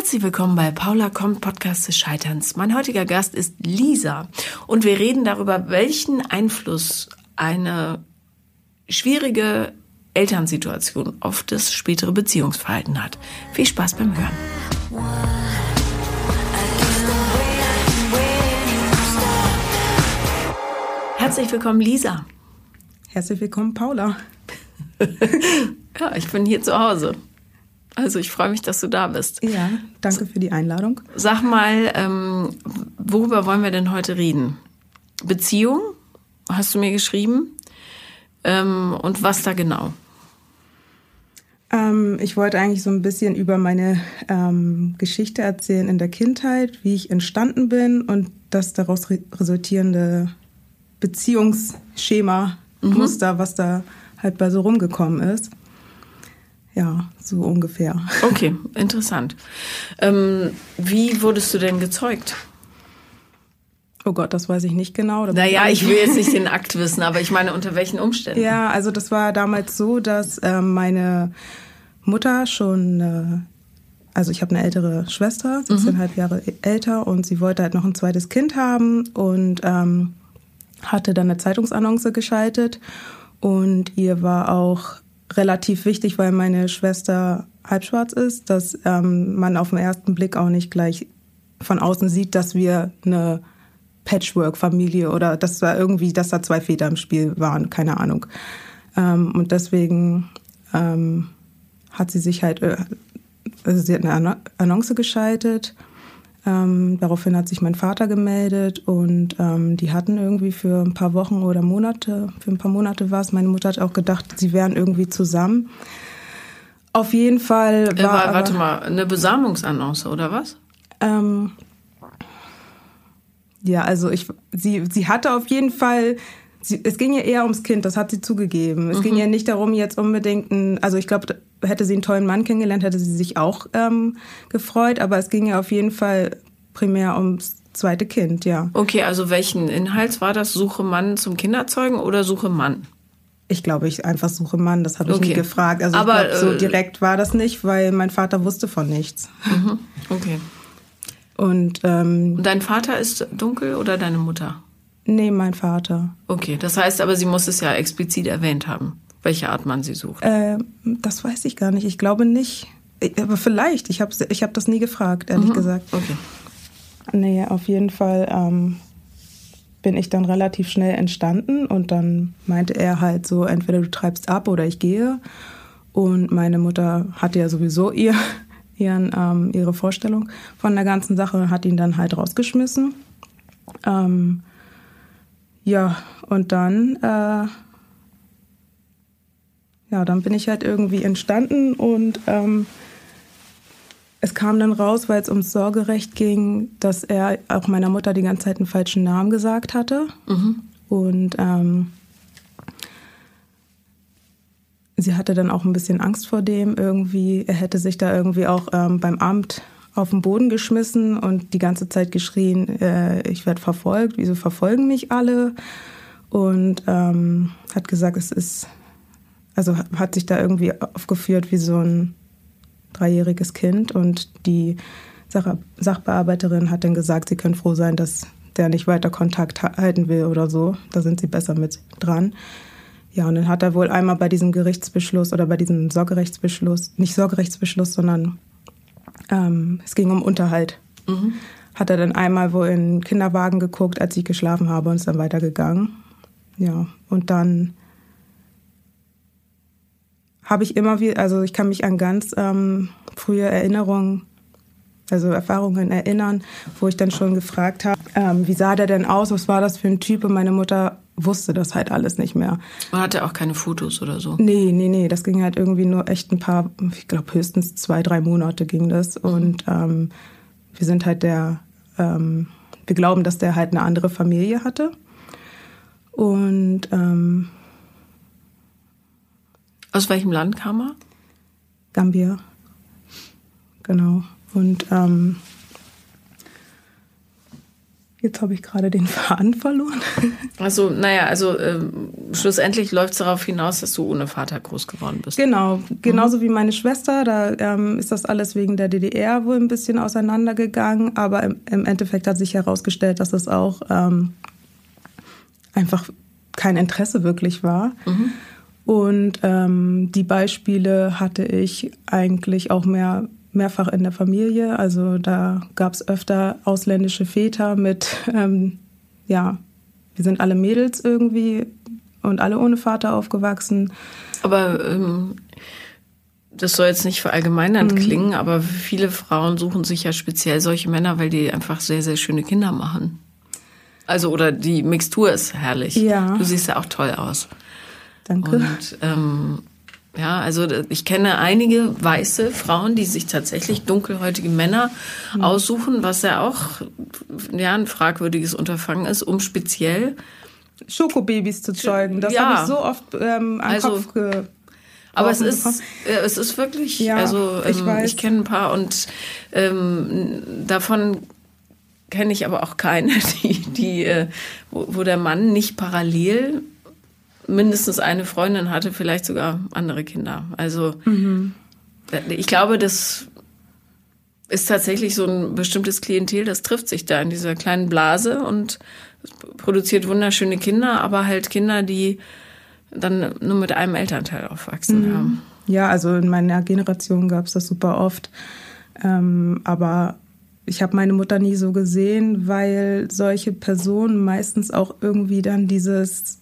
Herzlich willkommen bei Paula kommt Podcast des Scheiterns. Mein heutiger Gast ist Lisa und wir reden darüber, welchen Einfluss eine schwierige Elternsituation auf das spätere Beziehungsverhalten hat. Viel Spaß beim Hören. Herzlich willkommen, Lisa. Herzlich willkommen, Paula. ja, ich bin hier zu Hause. Also ich freue mich, dass du da bist. Ja, danke für die Einladung. Sag mal, ähm, worüber wollen wir denn heute reden? Beziehung, hast du mir geschrieben. Ähm, und was da genau? Ähm, ich wollte eigentlich so ein bisschen über meine ähm, Geschichte erzählen in der Kindheit, wie ich entstanden bin und das daraus re resultierende Beziehungsschema, mhm. Muster, was da halt bei so rumgekommen ist. Ja, so ungefähr. Okay, interessant. Ähm, wie wurdest du denn gezeugt? Oh Gott, das weiß ich nicht genau. Da naja, ich will jetzt nicht den Akt wissen, aber ich meine, unter welchen Umständen? Ja, also das war damals so, dass äh, meine Mutter schon, äh, also ich habe eine ältere Schwester, 17,5 mhm. Jahre älter und sie wollte halt noch ein zweites Kind haben und ähm, hatte dann eine Zeitungsannonce geschaltet und ihr war auch relativ wichtig, weil meine Schwester halbschwarz ist, dass ähm, man auf den ersten Blick auch nicht gleich von außen sieht, dass wir eine Patchwork-Familie oder dass da irgendwie, dass da zwei Väter im Spiel waren, keine Ahnung. Ähm, und deswegen ähm, hat sie sich halt, also sie hat eine Annonce geschaltet ähm, daraufhin hat sich mein Vater gemeldet und ähm, die hatten irgendwie für ein paar Wochen oder Monate, für ein paar Monate war es, meine Mutter hat auch gedacht, sie wären irgendwie zusammen. Auf jeden Fall war. war warte mal, eine Besamungsannonce oder was? Ähm, ja, also ich, sie, sie hatte auf jeden Fall Sie, es ging ja eher ums Kind, das hat sie zugegeben. Es mhm. ging ja nicht darum, jetzt unbedingt ein, also ich glaube, hätte sie einen tollen Mann kennengelernt, hätte sie sich auch ähm, gefreut, aber es ging ja auf jeden Fall primär ums zweite Kind, ja. Okay, also welchen Inhalt war das? Suche Mann zum Kinderzeugen oder Suche Mann? Ich glaube, ich einfach suche Mann, das habe ich okay. nie gefragt. Also aber, ich glaub, so äh, direkt war das nicht, weil mein Vater wusste von nichts. Mhm. Okay. Und, ähm, Und dein Vater ist dunkel oder deine Mutter? Nee, mein Vater. Okay, das heißt aber, sie muss es ja explizit erwähnt haben, welche Art Mann sie sucht. Äh, das weiß ich gar nicht. Ich glaube nicht. Aber vielleicht. Ich habe ich hab das nie gefragt, ehrlich mhm. gesagt. Okay. Nee, auf jeden Fall ähm, bin ich dann relativ schnell entstanden und dann meinte er halt so, entweder du treibst ab oder ich gehe. Und meine Mutter hatte ja sowieso ihr, ihren, ähm, ihre Vorstellung von der ganzen Sache und hat ihn dann halt rausgeschmissen. Ähm, ja, und dann, äh, ja, dann bin ich halt irgendwie entstanden und ähm, es kam dann raus, weil es ums Sorgerecht ging, dass er auch meiner Mutter die ganze Zeit einen falschen Namen gesagt hatte. Mhm. Und ähm, sie hatte dann auch ein bisschen Angst vor dem irgendwie. Er hätte sich da irgendwie auch ähm, beim Amt auf den Boden geschmissen und die ganze Zeit geschrien, äh, ich werde verfolgt, wieso verfolgen mich alle? Und ähm, hat gesagt, es ist, also hat sich da irgendwie aufgeführt wie so ein dreijähriges Kind und die Sach Sachbearbeiterin hat dann gesagt, sie können froh sein, dass der nicht weiter Kontakt halten will oder so. Da sind sie besser mit dran. Ja, und dann hat er wohl einmal bei diesem Gerichtsbeschluss oder bei diesem Sorgerechtsbeschluss, nicht Sorgerechtsbeschluss, sondern ähm, es ging um Unterhalt. Mhm. Hat er dann einmal wohl in den Kinderwagen geguckt, als ich geschlafen habe und ist dann weitergegangen. Ja, und dann habe ich immer wieder, also ich kann mich an ganz ähm, frühe Erinnerungen, also Erfahrungen erinnern, wo ich dann schon gefragt habe, ähm, wie sah der denn aus, was war das für ein Typ? Und meine Mutter wusste das halt alles nicht mehr. Man hatte auch keine Fotos oder so? Nee, nee, nee. Das ging halt irgendwie nur echt ein paar, ich glaube höchstens zwei, drei Monate ging das. Und ähm, wir sind halt der, ähm, wir glauben, dass der halt eine andere Familie hatte. Und ähm, aus welchem Land kam er? Gambia. Genau. Und ähm, Jetzt habe ich gerade den Faden verloren. Also, naja, also ähm, schlussendlich läuft es darauf hinaus, dass du ohne Vater groß geworden bist. Genau, genauso mhm. wie meine Schwester. Da ähm, ist das alles wegen der DDR wohl ein bisschen auseinandergegangen. Aber im, im Endeffekt hat sich herausgestellt, dass es auch ähm, einfach kein Interesse wirklich war. Mhm. Und ähm, die Beispiele hatte ich eigentlich auch mehr mehrfach in der Familie. Also da gab es öfter ausländische Väter mit, ähm, ja, wir sind alle Mädels irgendwie und alle ohne Vater aufgewachsen. Aber ähm, das soll jetzt nicht verallgemeinernd mhm. klingen, aber viele Frauen suchen sich ja speziell solche Männer, weil die einfach sehr, sehr schöne Kinder machen. Also, oder die Mixtur ist herrlich. Ja. Du siehst ja auch toll aus. Danke. Und ähm, ja, also ich kenne einige weiße Frauen, die sich tatsächlich dunkelhäutige Männer mhm. aussuchen, was ja auch ja, ein fragwürdiges Unterfangen ist, um speziell Schokobabys zu zeugen. Das ja. habe ich so oft ähm, an also, Kopf ge aber es ist, es ist wirklich, ja, also ähm, ich, ich kenne ein paar und ähm, davon kenne ich aber auch keine, die, die, äh, wo, wo der Mann nicht parallel mindestens eine Freundin hatte, vielleicht sogar andere Kinder. Also mhm. ich glaube, das ist tatsächlich so ein bestimmtes Klientel, das trifft sich da in dieser kleinen Blase und produziert wunderschöne Kinder, aber halt Kinder, die dann nur mit einem Elternteil aufwachsen mhm. haben. Ja, also in meiner Generation gab es das super oft. Ähm, aber ich habe meine Mutter nie so gesehen, weil solche Personen meistens auch irgendwie dann dieses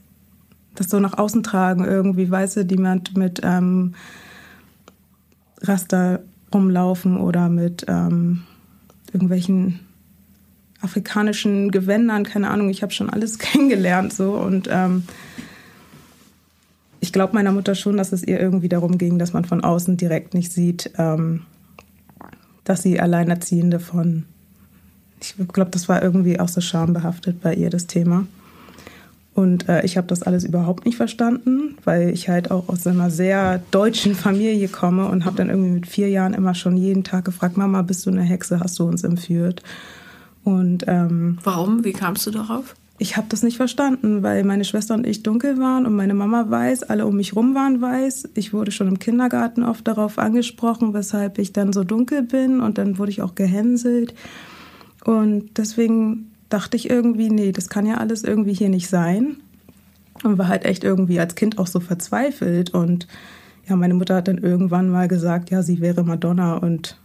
das so nach außen tragen, irgendwie, weißt du, die mit, mit ähm, Raster rumlaufen oder mit ähm, irgendwelchen afrikanischen Gewändern, keine Ahnung, ich habe schon alles kennengelernt so und ähm, ich glaube meiner Mutter schon, dass es ihr irgendwie darum ging, dass man von außen direkt nicht sieht, ähm, dass sie Alleinerziehende von, ich glaube, das war irgendwie auch so schambehaftet bei ihr, das Thema. Und äh, ich habe das alles überhaupt nicht verstanden, weil ich halt auch aus einer sehr deutschen Familie komme und habe dann irgendwie mit vier Jahren immer schon jeden Tag gefragt, Mama, bist du eine Hexe, hast du uns entführt? Und ähm, warum? Wie kamst du darauf? Ich habe das nicht verstanden, weil meine Schwester und ich dunkel waren und meine Mama weiß, alle um mich rum waren weiß. Ich wurde schon im Kindergarten oft darauf angesprochen, weshalb ich dann so dunkel bin und dann wurde ich auch gehänselt. Und deswegen dachte ich irgendwie, nee, das kann ja alles irgendwie hier nicht sein. Und war halt echt irgendwie als Kind auch so verzweifelt. Und ja, meine Mutter hat dann irgendwann mal gesagt, ja, sie wäre Madonna und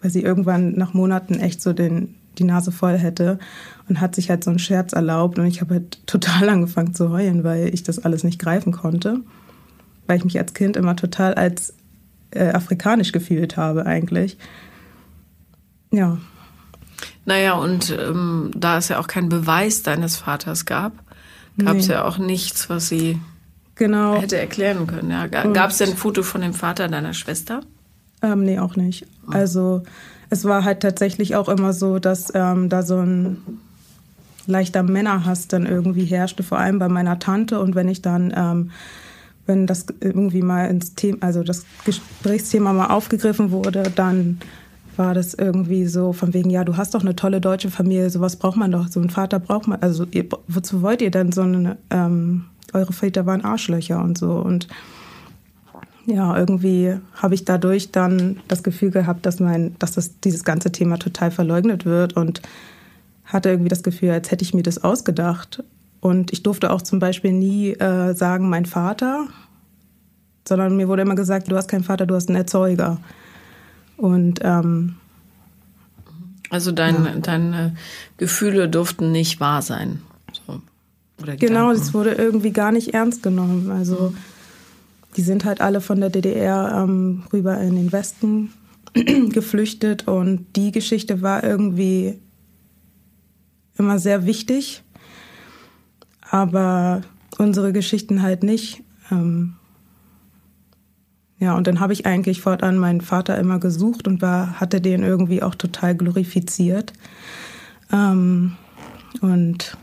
weil sie irgendwann nach Monaten echt so den, die Nase voll hätte und hat sich halt so einen Scherz erlaubt. Und ich habe halt total angefangen zu heulen, weil ich das alles nicht greifen konnte. Weil ich mich als Kind immer total als äh, afrikanisch gefühlt habe eigentlich. Ja. Naja, und ähm, da es ja auch keinen Beweis deines Vaters gab, gab es nee. ja auch nichts, was sie genau. hätte erklären können. Ja. Gab es denn ein Foto von dem Vater deiner Schwester? Ähm, nee, auch nicht. Oh. Also es war halt tatsächlich auch immer so, dass ähm, da so ein leichter Männerhass dann irgendwie herrschte, vor allem bei meiner Tante. Und wenn ich dann, ähm, wenn das irgendwie mal ins Thema, also das Gesprächsthema mal aufgegriffen wurde, dann war das irgendwie so von wegen, ja, du hast doch eine tolle deutsche Familie, sowas braucht man doch, so einen Vater braucht man, also ihr, wozu wollt ihr denn so eine, ähm, eure Väter waren Arschlöcher und so und ja, irgendwie habe ich dadurch dann das Gefühl gehabt, dass mein, dass das, dieses ganze Thema total verleugnet wird und hatte irgendwie das Gefühl, als hätte ich mir das ausgedacht. Und ich durfte auch zum Beispiel nie äh, sagen, mein Vater, sondern mir wurde immer gesagt, du hast keinen Vater, du hast einen Erzeuger. Und ähm, also dein, ja. deine Gefühle durften nicht wahr sein. So. genau, das wurde irgendwie gar nicht ernst genommen. Also mhm. die sind halt alle von der DDR ähm, rüber in den Westen geflüchtet und die Geschichte war irgendwie immer sehr wichtig, aber unsere Geschichten halt nicht. Ähm, ja, und dann habe ich eigentlich fortan meinen Vater immer gesucht und war, hatte den irgendwie auch total glorifiziert. Ähm, und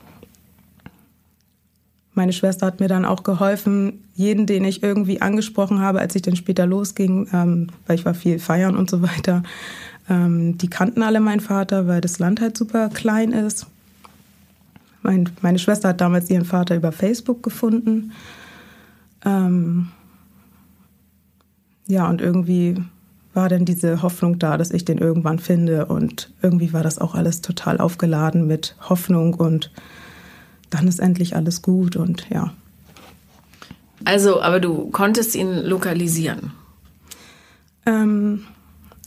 meine Schwester hat mir dann auch geholfen, jeden, den ich irgendwie angesprochen habe, als ich dann später losging, ähm, weil ich war viel feiern und so weiter. Ähm, die kannten alle meinen Vater, weil das Land halt super klein ist. mein, meine Schwester hat damals ihren Vater über Facebook gefunden. Ähm, ja, und irgendwie war dann diese Hoffnung da, dass ich den irgendwann finde. Und irgendwie war das auch alles total aufgeladen mit Hoffnung und dann ist endlich alles gut und ja. Also, aber du konntest ihn lokalisieren? Ähm,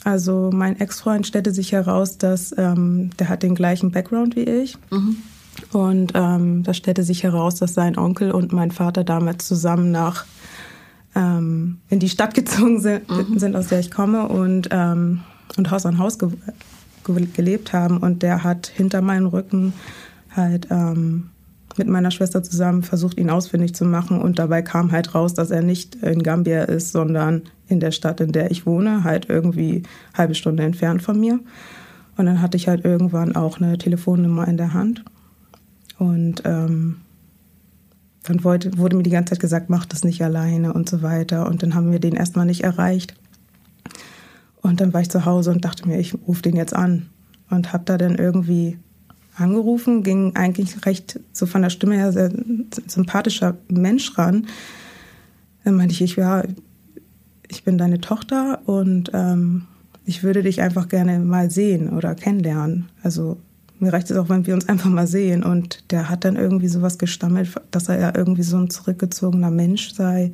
also mein Ex-Freund stellte sich heraus, dass ähm, der hat den gleichen Background wie ich. Mhm. Und ähm, da stellte sich heraus, dass sein Onkel und mein Vater damals zusammen nach ähm, in die Stadt gezogen sind, mhm. sind, aus der ich komme und, ähm, und Haus an Haus ge ge gelebt haben. Und der hat hinter meinem Rücken halt ähm, mit meiner Schwester zusammen versucht, ihn ausfindig zu machen. Und dabei kam halt raus, dass er nicht in Gambia ist, sondern in der Stadt, in der ich wohne, halt irgendwie eine halbe Stunde entfernt von mir. Und dann hatte ich halt irgendwann auch eine Telefonnummer in der Hand. Und ähm, dann wollte, wurde mir die ganze Zeit gesagt, mach das nicht alleine und so weiter. Und dann haben wir den erstmal nicht erreicht. Und dann war ich zu Hause und dachte mir, ich rufe den jetzt an. Und habe da dann irgendwie angerufen, ging eigentlich recht so von der Stimme her sehr sympathischer Mensch ran. Dann meinte ich, ich ja, ich bin deine Tochter und ähm, ich würde dich einfach gerne mal sehen oder kennenlernen. Also mir reicht es auch, wenn wir uns einfach mal sehen. Und der hat dann irgendwie sowas gestammelt, dass er ja irgendwie so ein zurückgezogener Mensch sei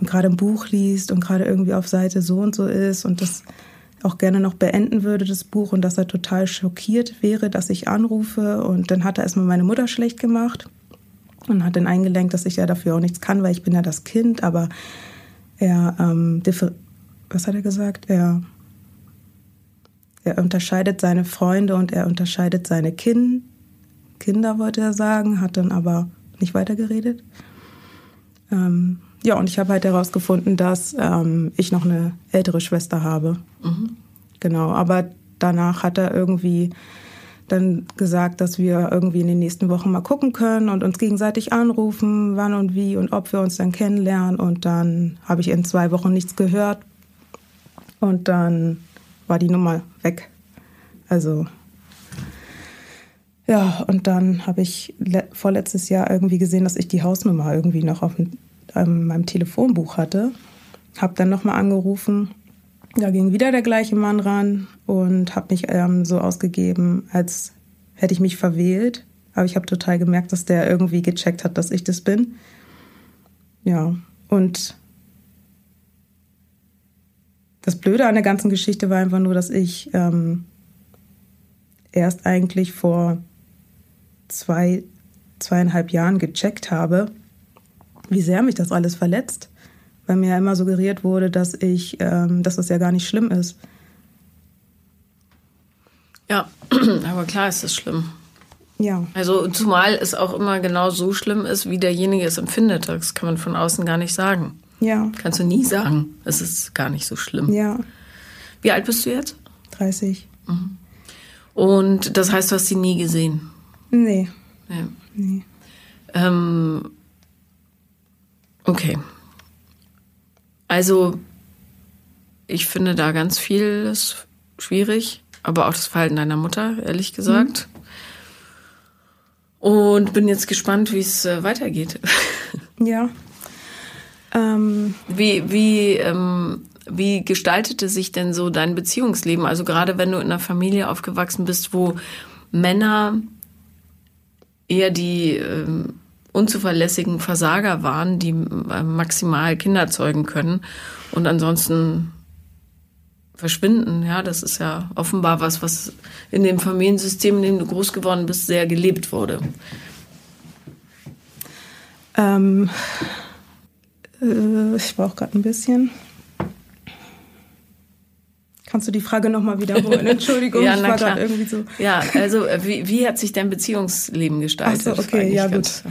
und gerade ein Buch liest und gerade irgendwie auf Seite so und so ist und das auch gerne noch beenden würde, das Buch, und dass er total schockiert wäre, dass ich anrufe. Und dann hat er erstmal meine Mutter schlecht gemacht und hat dann eingelenkt, dass ich ja dafür auch nichts kann, weil ich bin ja das Kind, aber er, ähm, was hat er gesagt? Er, er unterscheidet seine Freunde und er unterscheidet seine kind Kinder, wollte er sagen, hat dann aber nicht weitergeredet. Ähm, ja, und ich habe halt herausgefunden, dass ähm, ich noch eine ältere Schwester habe. Mhm. Genau, aber danach hat er irgendwie dann gesagt, dass wir irgendwie in den nächsten Wochen mal gucken können und uns gegenseitig anrufen, wann und wie und ob wir uns dann kennenlernen. Und dann habe ich in zwei Wochen nichts gehört. Und dann war die Nummer weg. Also ja, und dann habe ich vorletztes Jahr irgendwie gesehen, dass ich die Hausnummer irgendwie noch auf ähm, meinem Telefonbuch hatte. Habe dann nochmal angerufen. Da ging wieder der gleiche Mann ran und habe mich ähm, so ausgegeben, als hätte ich mich verwählt. Aber ich habe total gemerkt, dass der irgendwie gecheckt hat, dass ich das bin. Ja, und das Blöde an der ganzen Geschichte war einfach nur, dass ich ähm, erst eigentlich vor zwei, zweieinhalb Jahren gecheckt habe, wie sehr mich das alles verletzt, weil mir ja immer suggeriert wurde, dass ich, ähm, dass das ja gar nicht schlimm ist. Ja, aber klar ist es schlimm. Ja. Also zumal es auch immer genau so schlimm ist, wie derjenige es empfindet. Das kann man von außen gar nicht sagen. Ja. Kannst du nie sagen. Es ist gar nicht so schlimm. Ja. Wie alt bist du jetzt? 30. Mhm. Und das heißt, du hast sie nie gesehen? Nee. Nee. nee. Ähm, Okay. Also, ich finde da ganz vieles schwierig, aber auch das Verhalten deiner Mutter, ehrlich gesagt. Mhm. Und bin jetzt gespannt, wie es äh, weitergeht. Ja. Ähm. Wie, wie, ähm, wie gestaltete sich denn so dein Beziehungsleben? Also gerade wenn du in einer Familie aufgewachsen bist, wo Männer eher die ähm, unzuverlässigen Versager waren, die äh, maximal Kinder zeugen können und ansonsten verschwinden. Ja, das ist ja offenbar was, was in dem Familiensystem, in dem du groß geworden bist, sehr gelebt wurde. Ähm, äh, ich brauche gerade ein bisschen. Kannst du die Frage nochmal wiederholen? Entschuldigung, ja, ich war gerade irgendwie so. Ja, also äh, wie, wie hat sich dein Beziehungsleben gestaltet? Ach so, okay, ja gut.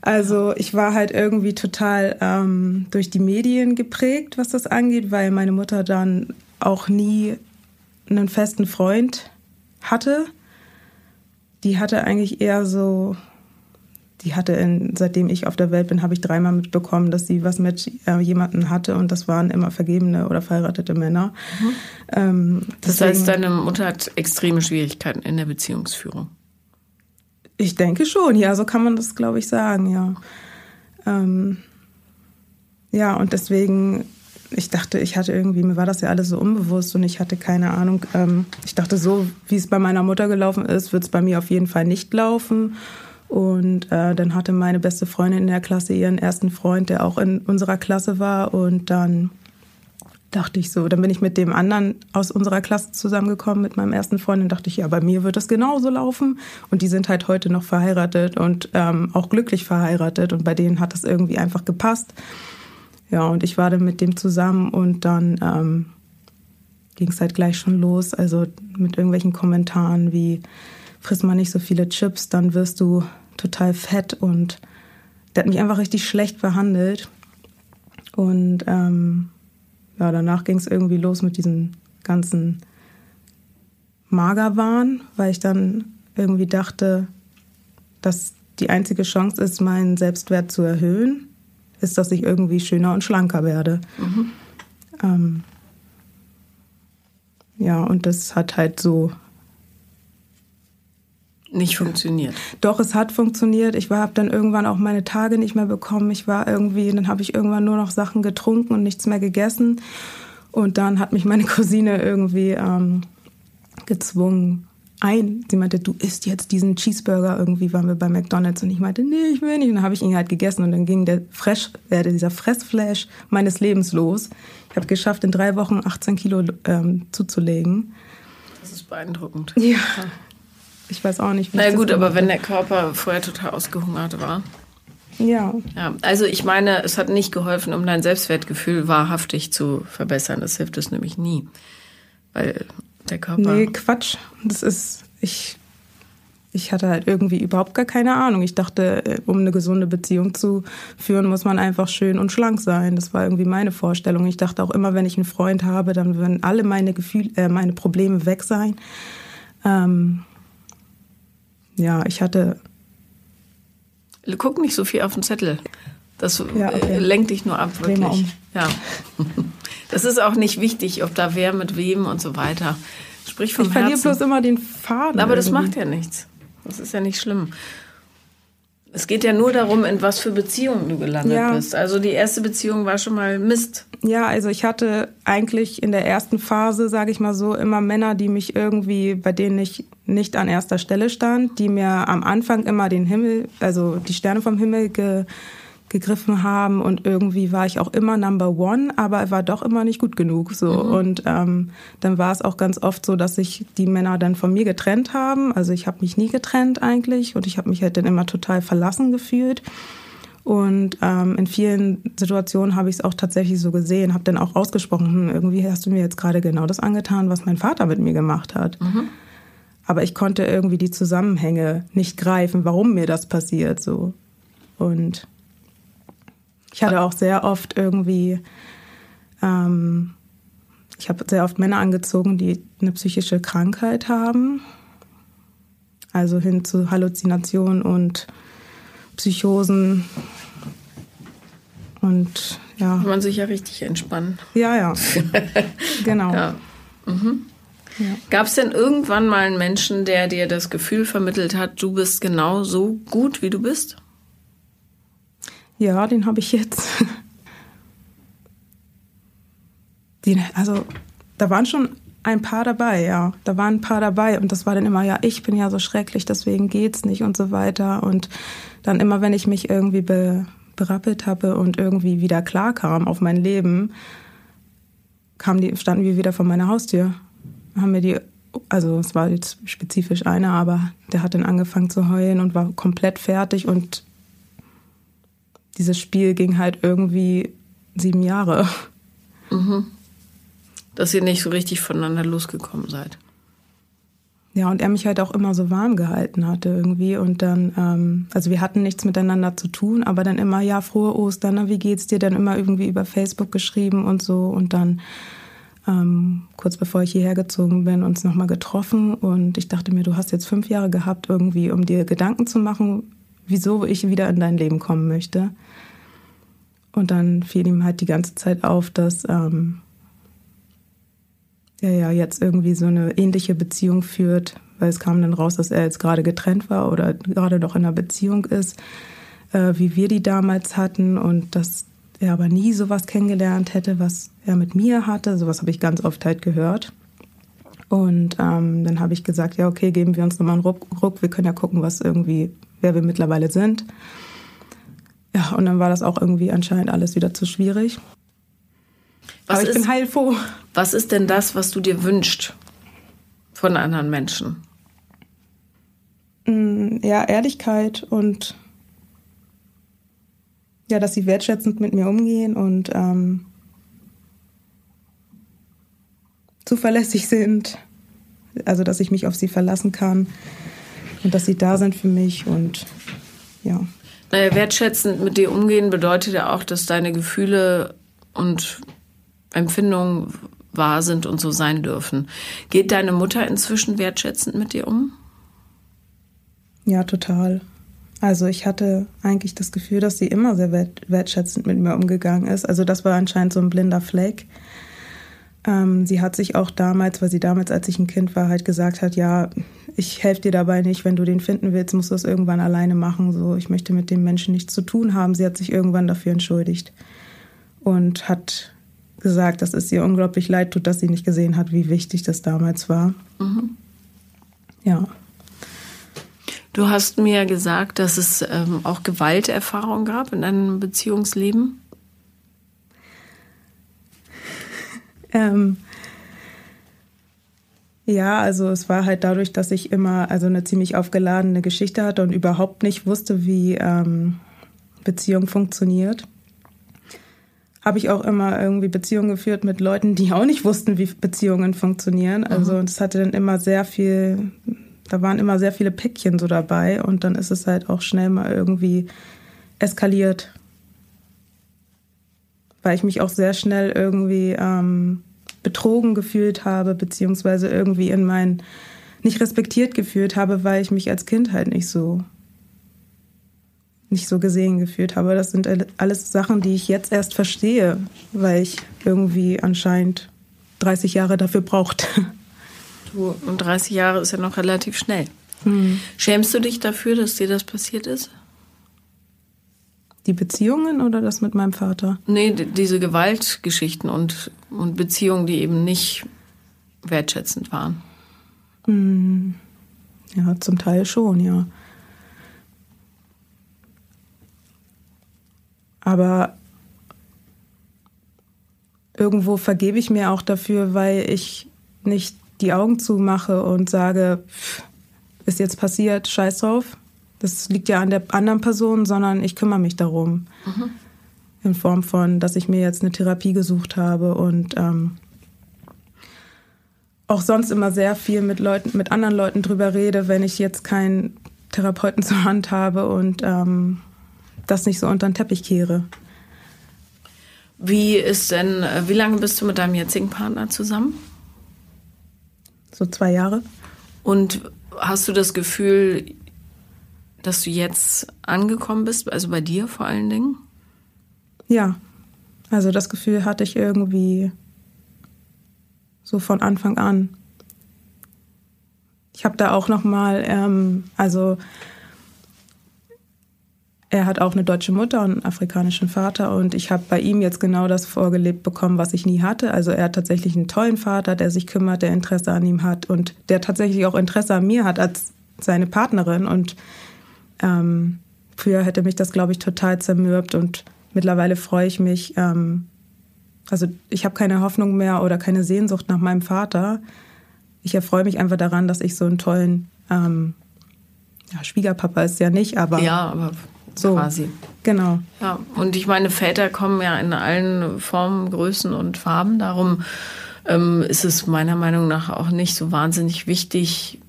Also ich war halt irgendwie total ähm, durch die Medien geprägt, was das angeht, weil meine Mutter dann auch nie einen festen Freund hatte. Die hatte eigentlich eher so, die hatte, in, seitdem ich auf der Welt bin, habe ich dreimal mitbekommen, dass sie was mit äh, jemandem hatte und das waren immer vergebene oder verheiratete Männer. Mhm. Ähm, das heißt, deine Mutter hat extreme Schwierigkeiten in der Beziehungsführung. Ich denke schon, ja, so kann man das, glaube ich, sagen, ja. Ähm, ja, und deswegen, ich dachte, ich hatte irgendwie, mir war das ja alles so unbewusst und ich hatte keine Ahnung. Ähm, ich dachte, so wie es bei meiner Mutter gelaufen ist, wird es bei mir auf jeden Fall nicht laufen. Und äh, dann hatte meine beste Freundin in der Klasse ihren ersten Freund, der auch in unserer Klasse war. Und dann dachte ich so, dann bin ich mit dem anderen aus unserer Klasse zusammengekommen, mit meinem ersten Freund. Und dachte ich, ja, bei mir wird das genauso laufen. Und die sind halt heute noch verheiratet und ähm, auch glücklich verheiratet. Und bei denen hat das irgendwie einfach gepasst. Ja, und ich war dann mit dem zusammen und dann ähm, ging es halt gleich schon los. Also mit irgendwelchen Kommentaren wie, friss mal nicht so viele Chips, dann wirst du total fett und der hat mich einfach richtig schlecht behandelt. Und ähm, ja, danach ging es irgendwie los mit diesem ganzen Magerwahn, weil ich dann irgendwie dachte, dass die einzige Chance ist, meinen Selbstwert zu erhöhen, ist, dass ich irgendwie schöner und schlanker werde. Mhm. Ähm, ja, und das hat halt so nicht funktioniert. Doch, es hat funktioniert. Ich habe dann irgendwann auch meine Tage nicht mehr bekommen. Ich war irgendwie, dann habe ich irgendwann nur noch Sachen getrunken und nichts mehr gegessen. Und dann hat mich meine Cousine irgendwie ähm, gezwungen, ein. Sie meinte, du isst jetzt diesen Cheeseburger. Irgendwie waren wir bei McDonalds und ich meinte, nee, ich will nicht. Und dann habe ich ihn halt gegessen und dann ging der Fresh, äh, dieser Fressflash meines Lebens los. Ich habe geschafft, in drei Wochen 18 Kilo ähm, zuzulegen. Das ist beeindruckend. Ja. Ich weiß auch nicht, wie Na gut, aber wenn der Körper vorher total ausgehungert war. Ja. ja. Also ich meine, es hat nicht geholfen, um dein Selbstwertgefühl wahrhaftig zu verbessern. Das hilft es nämlich nie. Weil der Körper. Nee, Quatsch. Das ist, ich, ich hatte halt irgendwie überhaupt gar keine Ahnung. Ich dachte, äh, um eine gesunde Beziehung zu führen, muss man einfach schön und schlank sein. Das war irgendwie meine Vorstellung. Ich dachte auch immer, wenn ich einen Freund habe, dann würden alle meine Gefühle, äh, meine Probleme weg sein. Ähm, ja, ich hatte. Guck nicht so viel auf den Zettel. Das ja, okay. Äh, lenkt dich nur ab, wirklich. Um. Ja. Das ist auch nicht wichtig, ob da wer mit wem und so weiter. Sprich vom ich verliere bloß immer den Faden. Aber das macht ja nichts. Das ist ja nicht schlimm. Es geht ja nur darum, in was für Beziehungen du gelandet ja. bist. Also die erste Beziehung war schon mal Mist. Ja, also ich hatte eigentlich in der ersten Phase, sage ich mal so, immer Männer, die mich irgendwie, bei denen ich nicht an erster Stelle stand, die mir am Anfang immer den Himmel, also die Sterne vom Himmel ge gegriffen haben und irgendwie war ich auch immer Number One, aber er war doch immer nicht gut genug so mhm. und ähm, dann war es auch ganz oft so, dass sich die Männer dann von mir getrennt haben. Also ich habe mich nie getrennt eigentlich und ich habe mich halt dann immer total verlassen gefühlt. Und ähm, in vielen Situationen habe ich es auch tatsächlich so gesehen, habe dann auch ausgesprochen, hm, irgendwie hast du mir jetzt gerade genau das angetan, was mein Vater mit mir gemacht hat. Mhm. Aber ich konnte irgendwie die Zusammenhänge nicht greifen, warum mir das passiert so. Und ich hatte auch sehr oft irgendwie, ähm, ich habe sehr oft Männer angezogen, die eine psychische Krankheit haben. Also hin zu Halluzinationen und Psychosen. Und ja. Kann man sich ja richtig entspannen. Ja, ja. genau. Ja. Mhm. Ja. Gab es denn irgendwann mal einen Menschen, der dir das Gefühl vermittelt hat, du bist genau so gut, wie du bist? Ja, den habe ich jetzt. Den, also, da waren schon ein paar dabei, ja. Da waren ein paar dabei und das war dann immer, ja, ich bin ja so schrecklich, deswegen geht's nicht und so weiter. Und dann immer, wenn ich mich irgendwie be, berappelt habe und irgendwie wieder klar kam auf mein Leben, kamen die, standen wir wieder vor meiner Haustür. Haben mir die, also es war jetzt spezifisch einer, aber der hat dann angefangen zu heulen und war komplett fertig und dieses Spiel ging halt irgendwie sieben Jahre. Mhm. Dass ihr nicht so richtig voneinander losgekommen seid. Ja, und er mich halt auch immer so warm gehalten hatte irgendwie. Und dann, ähm, also wir hatten nichts miteinander zu tun, aber dann immer, ja, frohe Ostern, na, wie geht's dir? Dann immer irgendwie über Facebook geschrieben und so. Und dann, ähm, kurz bevor ich hierher gezogen bin, uns nochmal getroffen. Und ich dachte mir, du hast jetzt fünf Jahre gehabt, irgendwie, um dir Gedanken zu machen, wieso ich wieder in dein Leben kommen möchte. Und dann fiel ihm halt die ganze Zeit auf, dass ähm, er ja jetzt irgendwie so eine ähnliche Beziehung führt, weil es kam dann raus, dass er jetzt gerade getrennt war oder gerade noch in einer Beziehung ist, äh, wie wir die damals hatten und dass er aber nie sowas kennengelernt hätte, was er mit mir hatte. Sowas habe ich ganz oft halt gehört. Und ähm, dann habe ich gesagt, ja, okay, geben wir uns nochmal einen Ruck, Ruck. Wir können ja gucken, was irgendwie, wer wir mittlerweile sind. Ja, und dann war das auch irgendwie anscheinend alles wieder zu schwierig. Was Aber ich ist, bin heilfroh. Was ist denn das, was du dir wünschst von anderen Menschen? Mm, Ja, Ehrlichkeit und ja, dass sie wertschätzend mit mir umgehen und ähm, zuverlässig sind. Also, dass ich mich auf sie verlassen kann und dass sie da sind für mich und ja. Naja, wertschätzend mit dir umgehen bedeutet ja auch, dass deine Gefühle und Empfindungen wahr sind und so sein dürfen. Geht deine Mutter inzwischen wertschätzend mit dir um? Ja, total. Also ich hatte eigentlich das Gefühl, dass sie immer sehr wert wertschätzend mit mir umgegangen ist. Also das war anscheinend so ein blinder Fleck. Ähm, sie hat sich auch damals, weil sie damals, als ich ein Kind war, halt gesagt hat, ja, ich helfe dir dabei nicht, wenn du den finden willst, musst du es irgendwann alleine machen. So, ich möchte mit dem Menschen nichts zu tun haben. Sie hat sich irgendwann dafür entschuldigt und hat gesagt, dass es ihr unglaublich leid tut, dass sie nicht gesehen hat, wie wichtig das damals war. Mhm. Ja. Du hast mir gesagt, dass es ähm, auch Gewalterfahrung gab in deinem Beziehungsleben. Ähm, ja, also es war halt dadurch, dass ich immer also eine ziemlich aufgeladene Geschichte hatte und überhaupt nicht wusste, wie ähm, Beziehung funktioniert. Habe ich auch immer irgendwie Beziehungen geführt mit Leuten, die auch nicht wussten, wie Beziehungen funktionieren. Also mhm. das hatte dann immer sehr viel, da waren immer sehr viele Päckchen so dabei und dann ist es halt auch schnell mal irgendwie eskaliert weil ich mich auch sehr schnell irgendwie ähm, betrogen gefühlt habe, beziehungsweise irgendwie in mein nicht respektiert gefühlt habe, weil ich mich als Kind halt nicht so nicht so gesehen gefühlt habe. Das sind alles Sachen, die ich jetzt erst verstehe, weil ich irgendwie anscheinend 30 Jahre dafür brauchte. Du, und 30 Jahre ist ja noch relativ schnell. Hm. Schämst du dich dafür, dass dir das passiert ist? Die Beziehungen oder das mit meinem Vater? Nee, diese Gewaltgeschichten und, und Beziehungen, die eben nicht wertschätzend waren. Hm. Ja, zum Teil schon, ja. Aber irgendwo vergebe ich mir auch dafür, weil ich nicht die Augen zumache und sage, pff, ist jetzt passiert, scheiß drauf. Das liegt ja an der anderen Person, sondern ich kümmere mich darum. Mhm. In Form von, dass ich mir jetzt eine Therapie gesucht habe und ähm, auch sonst immer sehr viel mit Leuten, mit anderen Leuten drüber rede, wenn ich jetzt keinen Therapeuten zur Hand habe und ähm, das nicht so unter den Teppich kehre. Wie ist denn, wie lange bist du mit deinem jetzigen Partner zusammen? So zwei Jahre. Und hast du das Gefühl, dass du jetzt angekommen bist, also bei dir vor allen Dingen? Ja, also das Gefühl hatte ich irgendwie so von Anfang an. Ich habe da auch noch mal, ähm, also er hat auch eine deutsche Mutter und einen afrikanischen Vater und ich habe bei ihm jetzt genau das vorgelebt bekommen, was ich nie hatte. Also er hat tatsächlich einen tollen Vater, der sich kümmert, der Interesse an ihm hat und der tatsächlich auch Interesse an mir hat als seine Partnerin und ähm, früher hätte mich das, glaube ich, total zermürbt und mittlerweile freue ich mich. Ähm, also ich habe keine Hoffnung mehr oder keine Sehnsucht nach meinem Vater. Ich erfreue mich einfach daran, dass ich so einen tollen ähm, ja, Schwiegerpapa ist ja nicht, aber ja, aber so quasi. Genau. Ja, und ich meine, Väter kommen ja in allen Formen, Größen und Farben. Darum ähm, ist es meiner Meinung nach auch nicht so wahnsinnig wichtig,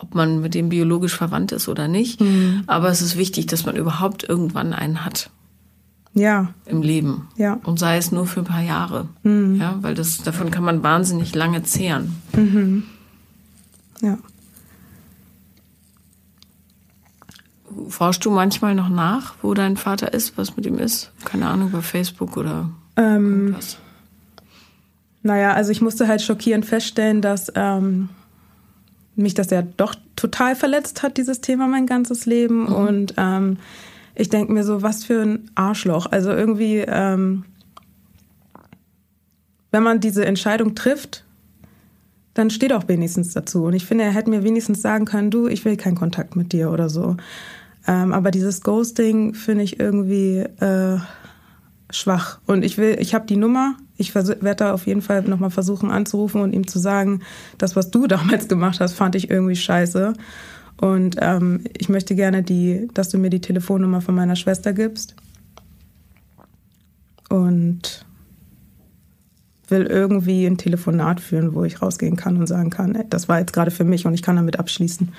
ob man mit dem biologisch verwandt ist oder nicht. Mhm. Aber es ist wichtig, dass man überhaupt irgendwann einen hat. Ja. Im Leben. Ja. Und sei es nur für ein paar Jahre. Mhm. Ja, weil das, davon kann man wahnsinnig lange zehren. Mhm. Ja. Forschst du manchmal noch nach, wo dein Vater ist, was mit ihm ist? Keine Ahnung, bei Facebook oder ähm, was? Naja, also ich musste halt schockierend feststellen, dass ähm, mich das ja doch total verletzt hat, dieses Thema mein ganzes Leben. Mhm. Und ähm, ich denke mir so, was für ein Arschloch. Also irgendwie, ähm, wenn man diese Entscheidung trifft, dann steht auch wenigstens dazu. Und ich finde, er hätte mir wenigstens sagen können, du, ich will keinen Kontakt mit dir oder so. Ähm, aber dieses Ghosting finde ich irgendwie äh, schwach. Und ich will, ich habe die Nummer. Ich werde da auf jeden Fall nochmal versuchen anzurufen und ihm zu sagen, das, was du damals gemacht hast, fand ich irgendwie scheiße. Und ähm, ich möchte gerne die, dass du mir die Telefonnummer von meiner Schwester gibst. Und will irgendwie ein Telefonat führen, wo ich rausgehen kann und sagen kann, ey, das war jetzt gerade für mich und ich kann damit abschließen.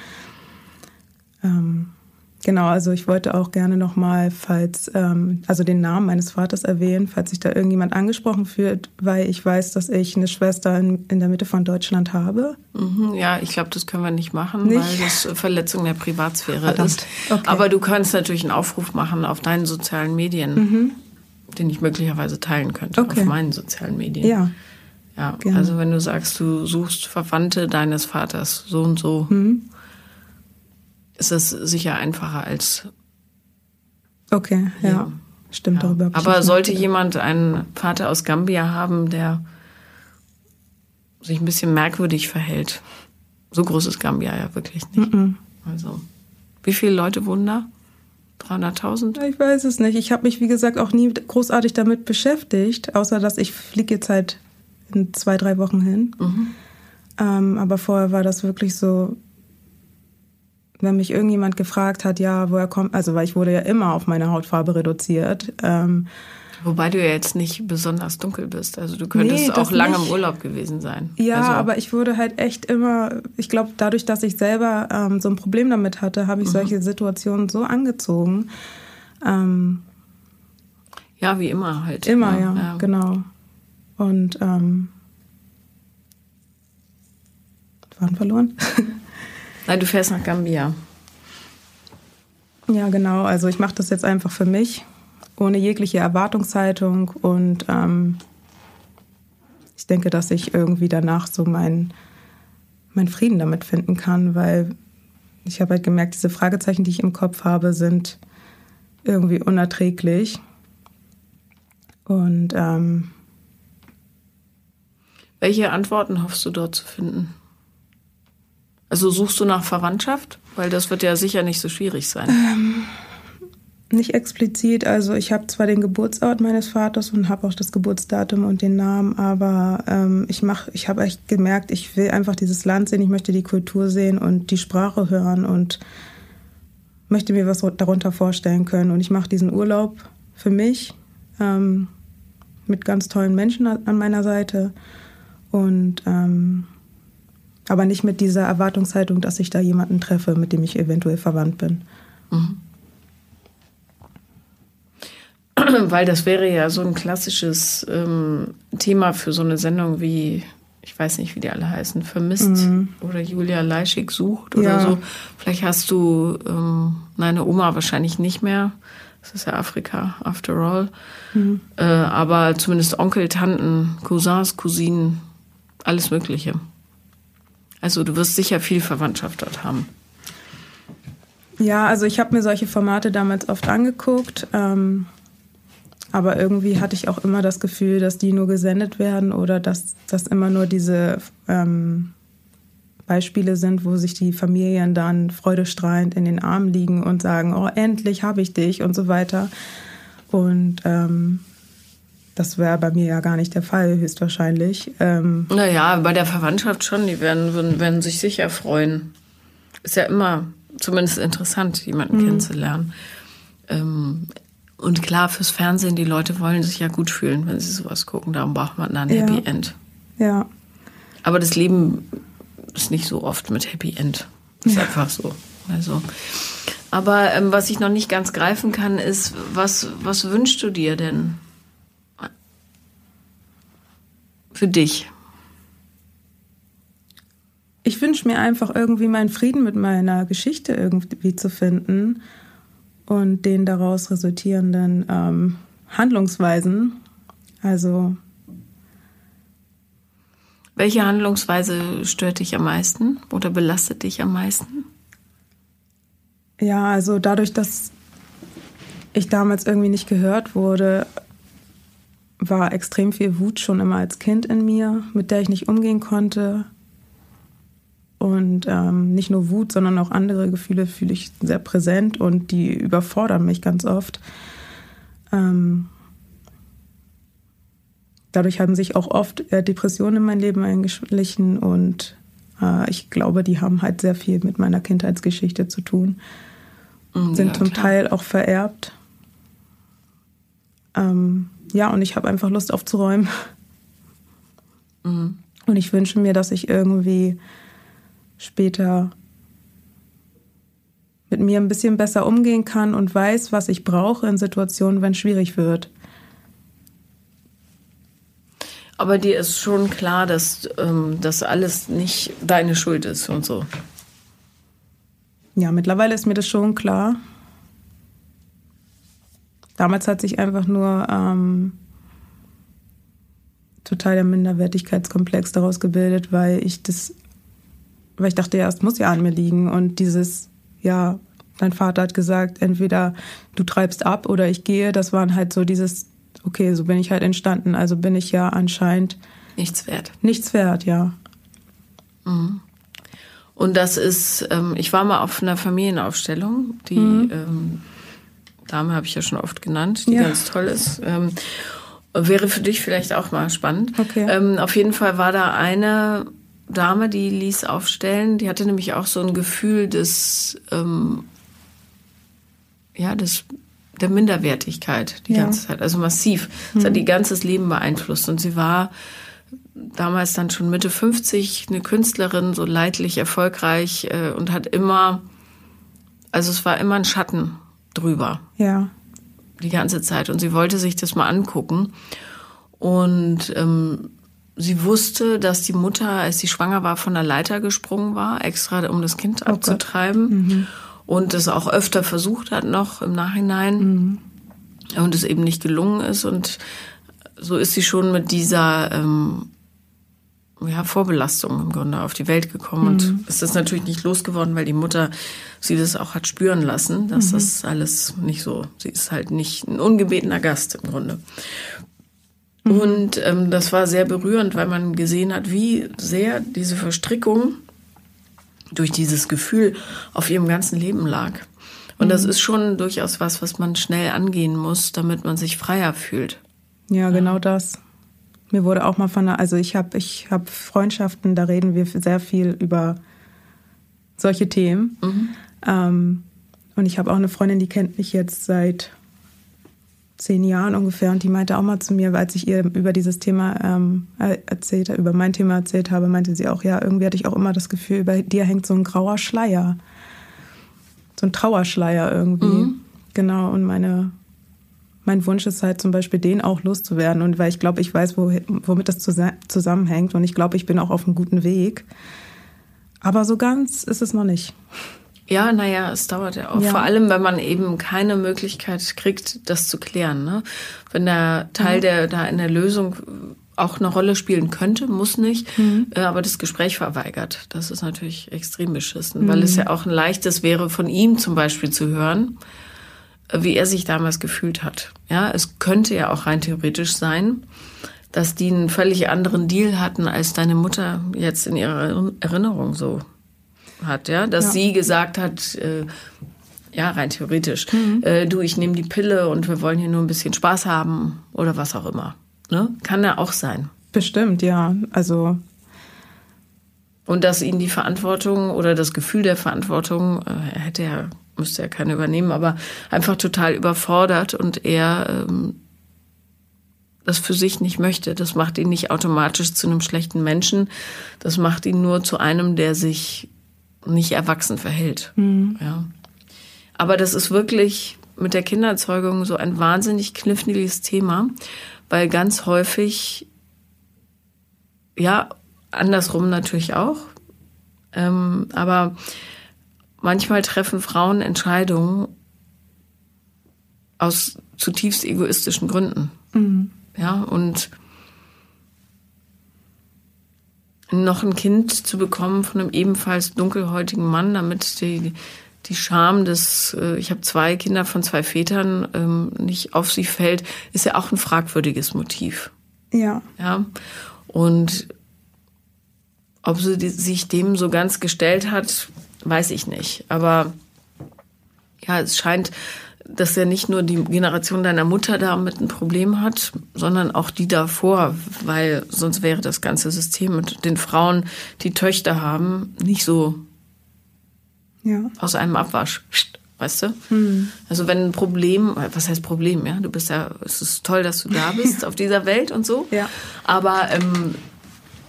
Ähm, genau, also ich wollte auch gerne nochmal, falls, ähm, also den Namen meines Vaters erwähnen, falls sich da irgendjemand angesprochen fühlt, weil ich weiß, dass ich eine Schwester in, in der Mitte von Deutschland habe. Mhm, ja, ich glaube, das können wir nicht machen, nicht? weil das Verletzung der Privatsphäre Verdammt. ist. Okay. Aber du kannst natürlich einen Aufruf machen auf deinen sozialen Medien. Mhm den ich möglicherweise teilen könnte okay. auf meinen sozialen Medien. Ja. Ja, Gerne. also wenn du sagst, du suchst Verwandte deines Vaters so und so, mhm. Ist das sicher einfacher als. Okay, ja. ja. Stimmt ja. darüber. Aber sollte jemand einen Vater aus Gambia haben, der sich ein bisschen merkwürdig verhält, so groß ist Gambia ja wirklich nicht. Mhm. Also, wie viele Leute wohnen da? 300.000? Ich weiß es nicht. Ich habe mich, wie gesagt, auch nie großartig damit beschäftigt, außer dass ich fliege jetzt halt in zwei, drei Wochen hin. Mhm. Ähm, aber vorher war das wirklich so, wenn mich irgendjemand gefragt hat, ja, woher kommt, also weil ich wurde ja immer auf meine Hautfarbe reduziert. Ähm, Wobei du ja jetzt nicht besonders dunkel bist. Also du könntest nee, auch lange nicht. im Urlaub gewesen sein. Ja, also. aber ich wurde halt echt immer, ich glaube, dadurch, dass ich selber ähm, so ein Problem damit hatte, habe ich mhm. solche Situationen so angezogen. Ähm, ja, wie immer halt. Immer, ja, ja. genau. Und ähm, waren verloren. Nein, du fährst nach Gambia. Ja, genau. Also ich mache das jetzt einfach für mich ohne jegliche Erwartungshaltung und ähm, ich denke, dass ich irgendwie danach so meinen mein Frieden damit finden kann, weil ich habe halt gemerkt, diese Fragezeichen, die ich im Kopf habe, sind irgendwie unerträglich. Und ähm, welche Antworten hoffst du dort zu finden? Also suchst du nach Verwandtschaft? Weil das wird ja sicher nicht so schwierig sein. Ähm, nicht explizit. Also ich habe zwar den Geburtsort meines Vaters und habe auch das Geburtsdatum und den Namen, aber ähm, ich mach, ich habe echt gemerkt, ich will einfach dieses Land sehen, ich möchte die Kultur sehen und die Sprache hören und möchte mir was darunter vorstellen können. Und ich mache diesen Urlaub für mich ähm, mit ganz tollen Menschen an meiner Seite und ähm, aber nicht mit dieser Erwartungshaltung, dass ich da jemanden treffe, mit dem ich eventuell verwandt bin. Mhm. weil das wäre ja so ein klassisches ähm, Thema für so eine Sendung wie, ich weiß nicht, wie die alle heißen, Vermisst mhm. oder Julia Leischig sucht oder ja. so. Vielleicht hast du ähm, deine Oma wahrscheinlich nicht mehr. Das ist ja Afrika, after all. Mhm. Äh, aber zumindest Onkel, Tanten, Cousins, Cousinen, alles Mögliche. Also du wirst sicher viel Verwandtschaft dort haben. Ja, also ich habe mir solche Formate damals oft angeguckt. Ähm, aber irgendwie hatte ich auch immer das Gefühl, dass die nur gesendet werden oder dass das immer nur diese ähm, Beispiele sind, wo sich die Familien dann freudestrahlend in den Armen liegen und sagen, oh, endlich habe ich dich und so weiter. Und ähm, das wäre bei mir ja gar nicht der Fall, höchstwahrscheinlich. Ähm, naja, bei der Verwandtschaft schon, die werden, werden, werden sich sicher freuen. Ist ja immer zumindest interessant, jemanden mhm. kennenzulernen. Ähm, und klar, fürs Fernsehen, die Leute wollen sich ja gut fühlen, wenn sie sowas gucken. Darum braucht man dann ein ja. Happy End. Ja. Aber das Leben ist nicht so oft mit Happy End. Ist ja. einfach so. Also. Aber ähm, was ich noch nicht ganz greifen kann, ist, was, was wünschst du dir denn für dich? Ich wünsche mir einfach irgendwie meinen Frieden mit meiner Geschichte irgendwie zu finden und den daraus resultierenden ähm, Handlungsweisen. Also Welche Handlungsweise stört dich am meisten oder belastet dich am meisten? Ja, also dadurch, dass ich damals irgendwie nicht gehört wurde, war extrem viel Wut schon immer als Kind in mir, mit der ich nicht umgehen konnte. Und ähm, nicht nur Wut, sondern auch andere Gefühle fühle ich sehr präsent und die überfordern mich ganz oft. Ähm, dadurch haben sich auch oft äh, Depressionen in mein Leben eingeschlichen und äh, ich glaube, die haben halt sehr viel mit meiner Kindheitsgeschichte zu tun. Mhm, Sind ja, zum klar. Teil auch vererbt. Ähm, ja, und ich habe einfach Lust aufzuräumen. Mhm. Und ich wünsche mir, dass ich irgendwie später mit mir ein bisschen besser umgehen kann und weiß, was ich brauche in Situationen, wenn es schwierig wird. Aber dir ist schon klar, dass ähm, das alles nicht deine Schuld ist und so. Ja, mittlerweile ist mir das schon klar. Damals hat sich einfach nur ähm, total der Minderwertigkeitskomplex daraus gebildet, weil ich das, weil ich dachte, ja, es muss ja an mir liegen. Und dieses, ja, dein Vater hat gesagt, entweder du treibst ab oder ich gehe, das waren halt so dieses okay, so bin ich halt entstanden. Also bin ich ja anscheinend nichts wert. Nichts wert, ja. Mhm. Und das ist, ähm, ich war mal auf einer Familienaufstellung, die mhm. ähm, Dame habe ich ja schon oft genannt, die ja. ganz toll ist. Ähm, wäre für dich vielleicht auch mal spannend. Okay. Ähm, auf jeden Fall war da eine Dame, die ließ aufstellen, die hatte nämlich auch so ein Gefühl des, ähm, ja, des der Minderwertigkeit die ja. ganze Zeit, also massiv. Das hat ihr ganzes Leben beeinflusst und sie war damals dann schon Mitte 50, eine Künstlerin, so leidlich erfolgreich äh, und hat immer, also es war immer ein Schatten drüber. Ja. Die ganze Zeit und sie wollte sich das mal angucken und ähm, sie wusste, dass die Mutter, als sie schwanger war, von der Leiter gesprungen war, extra um das Kind oh abzutreiben. Mhm und es auch öfter versucht hat noch im Nachhinein mhm. und es eben nicht gelungen ist und so ist sie schon mit dieser ähm, ja, Vorbelastung im Grunde auf die Welt gekommen mhm. und ist das natürlich nicht losgeworden, weil die Mutter sie das auch hat spüren lassen, dass mhm. das alles nicht so, sie ist halt nicht ein ungebetener Gast im Grunde. Mhm. Und ähm, das war sehr berührend, weil man gesehen hat, wie sehr diese Verstrickung durch dieses Gefühl auf ihrem ganzen Leben lag. Und mhm. das ist schon durchaus was, was man schnell angehen muss, damit man sich freier fühlt. Ja, genau ja. das. Mir wurde auch mal von der, also ich habe ich hab Freundschaften, da reden wir sehr viel über solche Themen. Mhm. Ähm, und ich habe auch eine Freundin, die kennt mich jetzt seit zehn Jahren ungefähr und die meinte auch mal zu mir, als ich ihr über dieses Thema ähm, erzählt, über mein Thema erzählt habe, meinte sie auch, ja, irgendwie hatte ich auch immer das Gefühl, über dir hängt so ein grauer Schleier. So ein Trauerschleier irgendwie. Mhm. Genau, und meine, mein Wunsch ist halt zum Beispiel, den auch loszuwerden. Und weil ich glaube, ich weiß, wo, womit das zusammenhängt. Und ich glaube, ich bin auch auf einem guten Weg. Aber so ganz ist es noch nicht. Ja, naja, es dauert ja auch. Ja. Vor allem, wenn man eben keine Möglichkeit kriegt, das zu klären. Ne? Wenn der Teil, mhm. der da in der Lösung auch eine Rolle spielen könnte, muss nicht, mhm. Äh, aber das Gespräch verweigert. Das ist natürlich extrem beschissen, mhm. weil es ja auch ein leichtes wäre, von ihm zum Beispiel zu hören, wie er sich damals gefühlt hat. Ja, es könnte ja auch rein theoretisch sein, dass die einen völlig anderen Deal hatten, als deine Mutter jetzt in ihrer Erinnerung so hat, ja, dass ja. sie gesagt hat, äh, ja, rein theoretisch, mhm. äh, du, ich nehme die Pille und wir wollen hier nur ein bisschen Spaß haben oder was auch immer. Ne? Kann ja auch sein. Bestimmt, ja. Also. Und dass ihn die Verantwortung oder das Gefühl der Verantwortung, äh, hätte er, müsste er keine übernehmen, aber einfach total überfordert und er ähm, das für sich nicht möchte. Das macht ihn nicht automatisch zu einem schlechten Menschen. Das macht ihn nur zu einem, der sich nicht erwachsen verhält. Mhm. Ja. Aber das ist wirklich mit der Kinderzeugung so ein wahnsinnig kniffliges Thema, weil ganz häufig, ja, andersrum natürlich auch, ähm, aber manchmal treffen Frauen Entscheidungen aus zutiefst egoistischen Gründen. Mhm. Ja, und noch ein Kind zu bekommen von einem ebenfalls dunkelhäutigen Mann, damit die, die Scham des, äh, ich habe zwei Kinder von zwei Vätern, ähm, nicht auf sie fällt, ist ja auch ein fragwürdiges Motiv. Ja. Ja. Und ob sie sich dem so ganz gestellt hat, weiß ich nicht. Aber ja, es scheint, dass ja nicht nur die Generation deiner Mutter damit ein Problem hat, sondern auch die davor, weil sonst wäre das ganze System mit den Frauen, die Töchter haben, nicht so Ja. aus einem Abwasch. Weißt du? Hm. Also wenn ein Problem, was heißt Problem, ja? Du bist ja, es ist toll, dass du da bist auf dieser Welt und so. Ja. Aber ähm,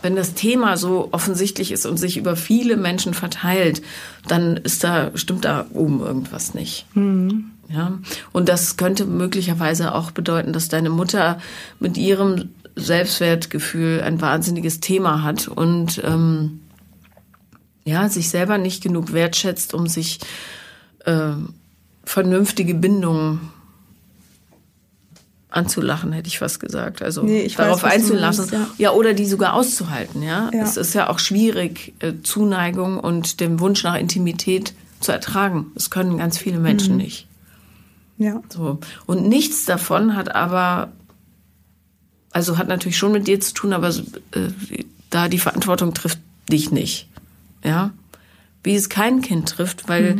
wenn das Thema so offensichtlich ist und sich über viele Menschen verteilt, dann ist da, stimmt da oben irgendwas nicht. Ja. Und das könnte möglicherweise auch bedeuten, dass deine Mutter mit ihrem Selbstwertgefühl ein wahnsinniges Thema hat und ähm, ja, sich selber nicht genug wertschätzt, um sich äh, vernünftige Bindungen anzulachen, hätte ich fast gesagt. Also Nee, ich darauf weiß, einzulassen. meinst, ja. ja, oder die sogar auszuhalten, ja. Ja. Es ist ja auch schwierig, äh, Zuneigung und den Wunsch nach Intimität zu ertragen. Das können ganz viele Mhm. Menschen nicht. Ja. So. Und nichts davon hat aber, also hat natürlich schon mit dir zu tun, aber äh, da die Verantwortung trifft dich nicht. Ja. Wie es kein Kind trifft, weil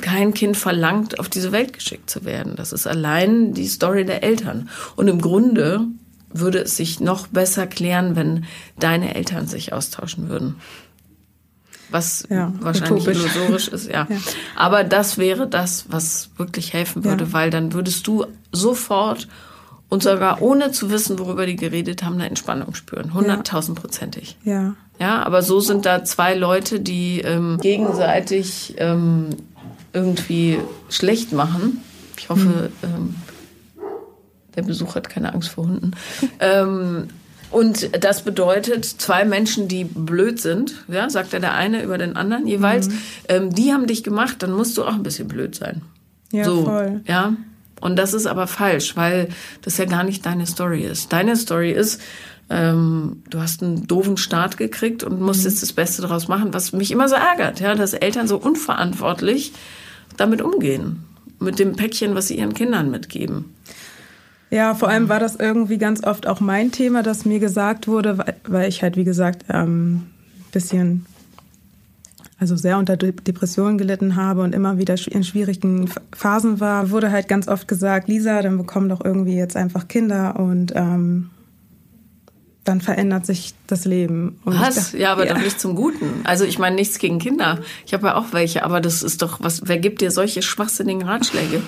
kein Kind verlangt, auf diese Welt geschickt zu werden. Das ist allein die Story der Eltern. Und im Grunde würde es sich noch besser klären, wenn deine Eltern sich austauschen würden. Was Ja, wahrscheinlich utopisch. illusorisch ist, ja. Ja. Aber das wäre das, was wirklich helfen würde, Ja. weil dann würdest du sofort und sogar ohne zu wissen, worüber die geredet haben, eine Entspannung spüren. Hunderttausendprozentig. Ja. Ja, aber so sind da zwei Leute, die ähm, gegenseitig ähm, irgendwie schlecht machen. Ich hoffe, ähm, der Besuch hat keine Angst vor Hunden. ähm, und das bedeutet, zwei Menschen, die blöd sind, ja, sagt ja der eine über den anderen jeweils, ähm, die haben dich gemacht, dann musst du auch ein bisschen blöd sein. Ja, so, voll. Ja. Und das ist aber falsch, weil das ja gar nicht deine Story ist. Deine Story ist, ähm, du hast einen doofen Start gekriegt und musst jetzt das Beste daraus machen, was mich immer so ärgert, ja, dass Eltern so unverantwortlich damit umgehen. Mit dem Päckchen, was sie ihren Kindern mitgeben. Ja, vor allem war das irgendwie ganz oft auch mein Thema, dass mir gesagt wurde, weil, ich halt, wie gesagt, ähm, bisschen, also sehr unter De- Depressionen gelitten habe und immer wieder in schwierigen Ph- Phasen war, wurde halt ganz oft gesagt, Lisa, dann bekomm doch irgendwie jetzt einfach Kinder und ähm, dann verändert sich das Leben. Und Was? dachte, ja, aber doch nicht zum Guten. Also ich meine nichts gegen Kinder. Ich habe ja auch welche, aber das ist doch was. Wer gibt dir solche schwachsinnigen Ratschläge?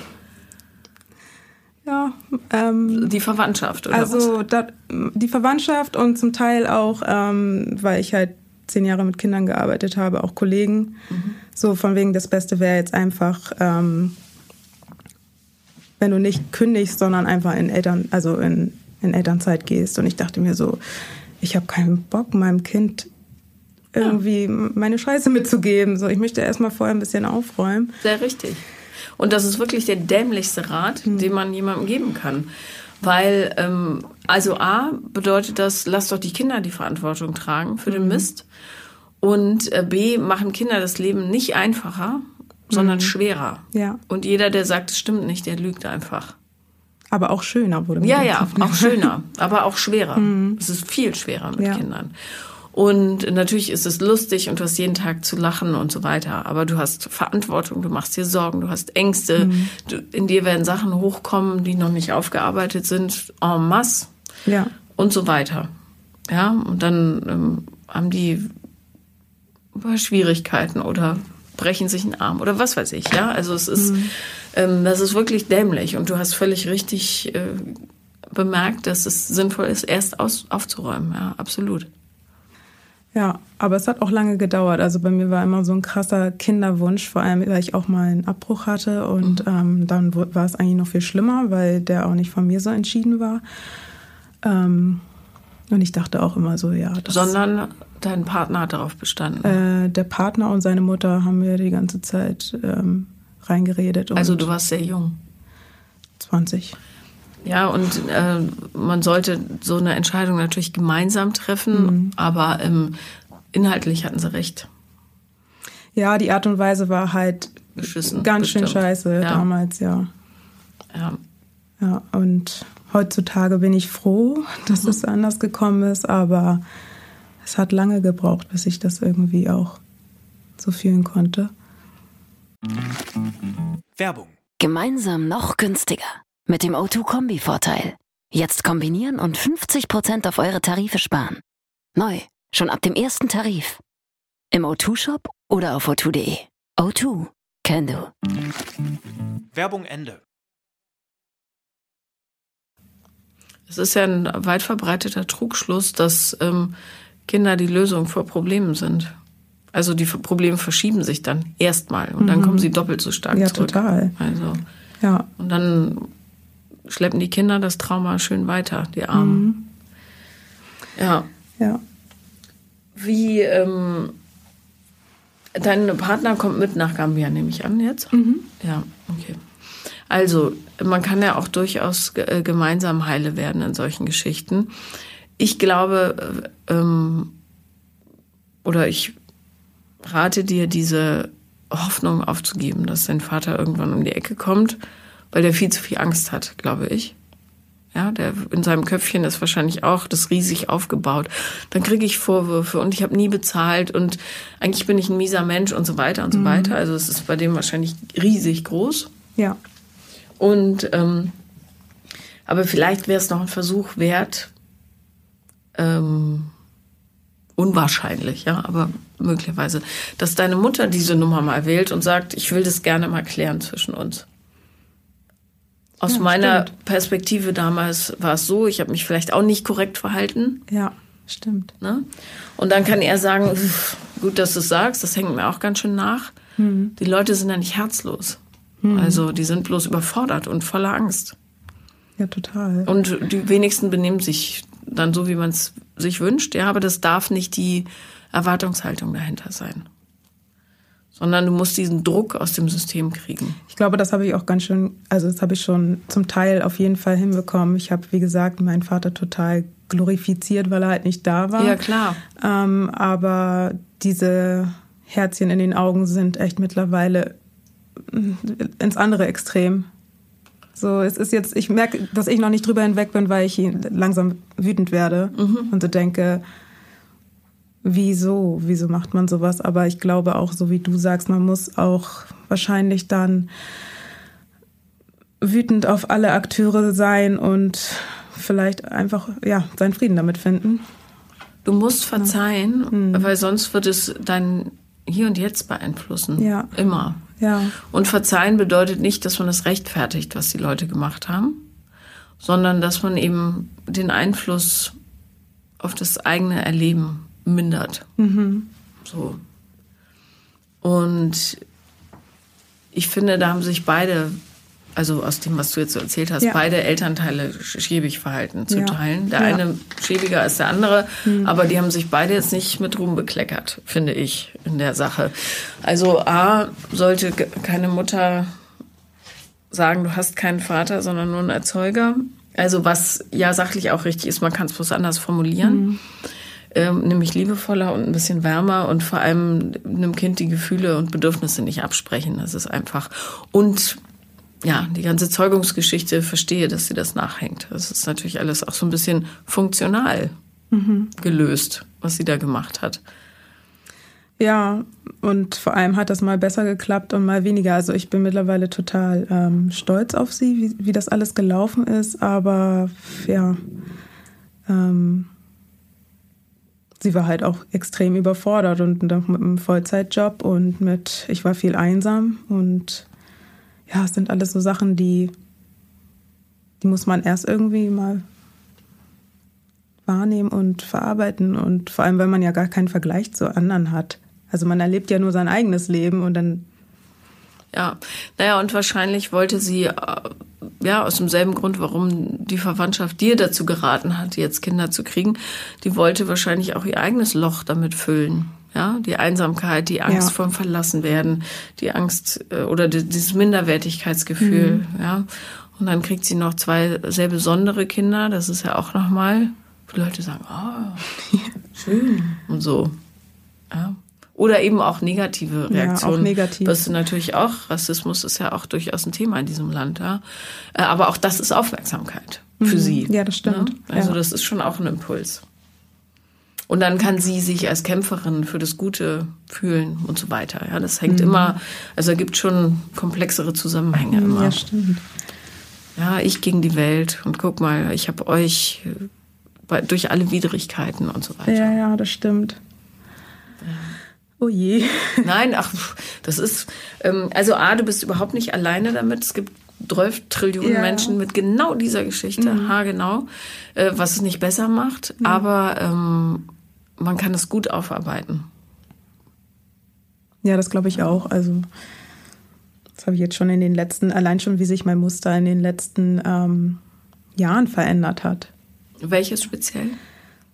Ja, ähm, Die Verwandtschaft oder was? Also da, die Verwandtschaft und zum Teil auch, ähm, weil ich halt zehn Jahre mit Kindern gearbeitet habe, auch Kollegen. So von wegen, das Beste wäre jetzt einfach, ähm, wenn du nicht kündigst, sondern einfach in Eltern, also in, in Elternzeit gehst. Und ich dachte mir so, ich habe keinen Bock, meinem Kind irgendwie meine Scheiße mitzugeben. So, ich möchte erstmal vorher ein bisschen aufräumen. Sehr richtig. Und das ist wirklich der dämlichste Rat, den man jemandem geben kann. Weil, ähm, also A, bedeutet das, lass doch die Kinder die Verantwortung tragen für den Mist. Und äh, B, machen Kinder das Leben nicht einfacher, sondern schwerer. Ja. Und jeder, der sagt, es stimmt nicht, der lügt einfach. Aber auch schöner wurde mir Ja, ja, auch schöner, aber auch schwerer. Es ist viel schwerer mit Ja. Kindern. Und natürlich ist es lustig und du hast jeden Tag zu lachen und so weiter. Aber du hast Verantwortung, du machst dir Sorgen, du hast Ängste. Du, in dir werden Sachen hochkommen, die noch nicht aufgearbeitet sind, en masse Ja. und so weiter. Ja, und dann ähm, haben die Schwierigkeiten oder brechen sich einen Arm oder was weiß ich. Ja, also es ist, ähm, das ist wirklich dämlich und du hast völlig richtig äh, bemerkt, dass es sinnvoll ist, erst aus, aufzuräumen. Ja, absolut. Ja, aber es hat auch lange gedauert. Also bei mir war immer so ein krasser Kinderwunsch, vor allem weil ich auch mal einen Abbruch hatte und ähm, dann war es eigentlich noch viel schlimmer, weil der auch nicht von mir so entschieden war. Ähm, und ich dachte auch immer so, ja, das, Sondern dein Partner hat darauf bestanden. äh, der Partner und seine Mutter haben mir die ganze Zeit ähm, reingeredet. Also du warst sehr jung. 20. Ja, und äh, man sollte so eine Entscheidung natürlich gemeinsam treffen, mhm. aber ähm, inhaltlich hatten sie recht. Ja, die Art und Weise war halt Beschissen, ganz bestimmt. schön scheiße ja. damals, ja. Ja. Ja, und heutzutage bin ich froh, dass mhm. es anders gekommen ist, aber es hat lange gebraucht, bis ich das irgendwie auch so fühlen konnte. Werbung. Gemeinsam noch günstiger. Mit dem O2-Kombi-Vorteil. Jetzt kombinieren und 50% auf eure Tarife sparen. Neu, schon ab dem ersten Tarif. Im O2-Shop oder auf o2.de. O2, can do. Werbung Ende. Es ist ja ein weit verbreiteter Trugschluss, dass ähm, Kinder die Lösung vor Problemen sind. Also die Probleme verschieben sich dann erstmal und dann mhm. kommen sie doppelt so stark ja, zurück. Ja, total. Also, ja. Und dann schleppen die Kinder das Trauma schön weiter, die Armen. Mhm. Ja. Ja. Wie, ähm, dein Partner kommt mit nach Gambia, nehme ich an jetzt? Mhm. Ja, okay. Also, man kann ja auch durchaus äh, gemeinsam heile werden in solchen Geschichten. Ich glaube, äh, ähm, oder ich rate dir, diese Hoffnung aufzugeben, dass dein Vater irgendwann um die Ecke kommt, weil der viel zu viel Angst hat, glaube ich. Ja, der in seinem Köpfchen ist wahrscheinlich auch das riesig aufgebaut. Dann kriege ich Vorwürfe und ich habe nie bezahlt und eigentlich bin ich ein mieser Mensch und so weiter und so mhm. weiter. Also es ist bei dem wahrscheinlich riesig groß. Ja. Und ähm, aber vielleicht wäre es noch ein Versuch wert, ähm, unwahrscheinlich, ja, aber möglicherweise, dass deine Mutter diese Nummer mal wählt und sagt, ich will das gerne mal klären zwischen uns. Aus ja, meiner stimmt. Perspektive damals war es so, ich habe mich vielleicht auch nicht korrekt verhalten. Ja, stimmt. Ne? Und dann kann er sagen, gut, dass du es sagst, das hängt mir auch ganz schön nach. Mhm. Die Leute sind ja nicht herzlos. Mhm. Also die sind bloß überfordert und voller Angst. Ja, total. Und die wenigsten benehmen sich dann so, wie man es sich wünscht. Ja, aber das darf nicht die Erwartungshaltung dahinter sein. Sondern du musst diesen Druck aus dem System kriegen. Ich glaube, das habe ich auch ganz schön, also das habe ich schon zum Teil auf jeden Fall hinbekommen. Ich habe, wie gesagt, meinen Vater total glorifiziert, weil er halt nicht da war. Ja, klar. Ähm, aber diese Herzchen in den Augen sind echt mittlerweile ins andere Extrem. So, es ist jetzt, ich merke, dass ich noch nicht drüber hinweg bin, weil ich langsam wütend werde mhm. und so denke, wieso, wieso macht man sowas? Aber ich glaube auch, so wie du sagst, man muss auch wahrscheinlich dann wütend auf alle Akteure sein und vielleicht einfach, ja, seinen Frieden damit finden. Du musst verzeihen, mhm. weil sonst wird es dein Hier und Jetzt beeinflussen. Ja. Immer. Ja. Und verzeihen bedeutet nicht, dass man das rechtfertigt, was die Leute gemacht haben, sondern dass man eben den Einfluss auf das eigene Erleben mindert. Mhm. So. Und ich finde, da haben sich beide also aus dem, was du jetzt so erzählt hast, ja. beide Elternteile schäbig verhalten zu ja. teilen. Der ja. eine schäbiger als der andere, mhm. aber die haben sich beide jetzt nicht mit Ruhm bekleckert, finde ich, in der Sache. Also A, sollte keine Mutter sagen, du hast keinen Vater, sondern nur einen Erzeuger. Also was ja sachlich auch richtig ist, man kann es bloß anders formulieren. Mhm. Ähm, nämlich liebevoller und ein bisschen wärmer und vor allem einem Kind die Gefühle und Bedürfnisse nicht absprechen. Das ist einfach. Und ja, die ganze Zeugungsgeschichte verstehe, dass sie das nachhängt. Das ist natürlich alles auch so ein bisschen funktional mhm. gelöst, was sie da gemacht hat. Ja, und vor allem hat das mal besser geklappt und mal weniger. Also ich bin mittlerweile total ähm, stolz auf sie, wie, wie das alles gelaufen ist. Aber ja, ähm, sie war halt auch extrem überfordert und mit einem Vollzeitjob und mit, ich war viel einsam und ja, es sind alles so Sachen, die, die muss man erst irgendwie mal wahrnehmen und verarbeiten. Und vor allem, weil man ja gar keinen Vergleich zu anderen hat. Also man erlebt ja nur sein eigenes Leben und dann. Ja, naja, und wahrscheinlich wollte sie, äh, ja, aus demselben Grund, warum die Verwandtschaft dir dazu geraten hat, jetzt Kinder zu kriegen, die wollte wahrscheinlich auch ihr eigenes Loch damit füllen. Ja, die Einsamkeit, die Angst ja. vom Verlassenwerden, die Angst äh, oder dieses Minderwertigkeitsgefühl, mhm. ja. Und dann kriegt sie noch zwei sehr besondere Kinder. Das ist ja auch nochmal, wo Leute sagen, oh, schön und so. Ja. Oder eben auch negative Reaktionen. Ja, auch negativ. Was natürlich auch, Rassismus ist ja auch durchaus ein Thema in diesem Land, ja. Äh, aber auch das ist Aufmerksamkeit für Mhm. sie. Ja, das stimmt. Ne? Also Ja. das ist schon auch ein Impuls. Und dann kann sie sich als Kämpferin für das Gute fühlen und so weiter. Ja, das hängt immer, also es gibt schon komplexere Zusammenhänge immer. Mhm. Ja, stimmt. Ja, ich gegen die Welt und guck mal, ich habe euch bei, durch alle Widrigkeiten und so weiter. Ja, ja, das stimmt. Oh je. Nein, ach, das ist, ähm, also A, du bist überhaupt nicht alleine damit. Es gibt 12 Trillionen Ja. Menschen mit genau dieser Geschichte, haargenau, äh, was es nicht besser macht, aber ähm, man kann es gut aufarbeiten. Ja, das glaube ich auch. Also das habe ich jetzt schon in den letzten, allein schon, wie sich mein Muster in den letzten ähm, Jahren verändert hat. Welches speziell?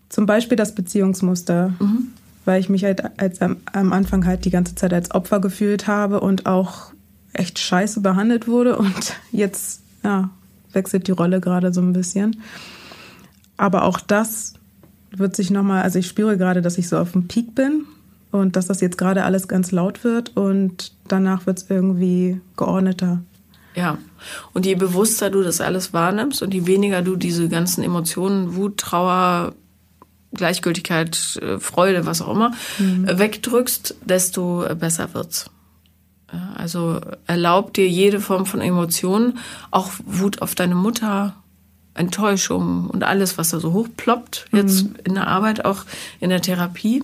Zum Beispiel das Beziehungsmuster, Mhm. weil ich mich halt als am, am Anfang halt die ganze Zeit als Opfer gefühlt habe und auch echt scheiße behandelt wurde und jetzt ja, wechselt die Rolle gerade so ein bisschen. Aber auch das wird sich nochmal, also ich spüre gerade, dass ich so auf dem Peak bin und dass das jetzt gerade alles ganz laut wird und danach wird es irgendwie geordneter. Ja. Und je bewusster du das alles wahrnimmst und je weniger du diese ganzen Emotionen, Wut, Trauer, Gleichgültigkeit, äh, Freude, was auch immer, äh, wegdrückst, desto äh, besser wird's. Also erlaub dir jede Form von Emotionen, auch Wut auf deine Mutter, Enttäuschung und alles, was da so hochploppt, jetzt in der Arbeit, auch in der Therapie.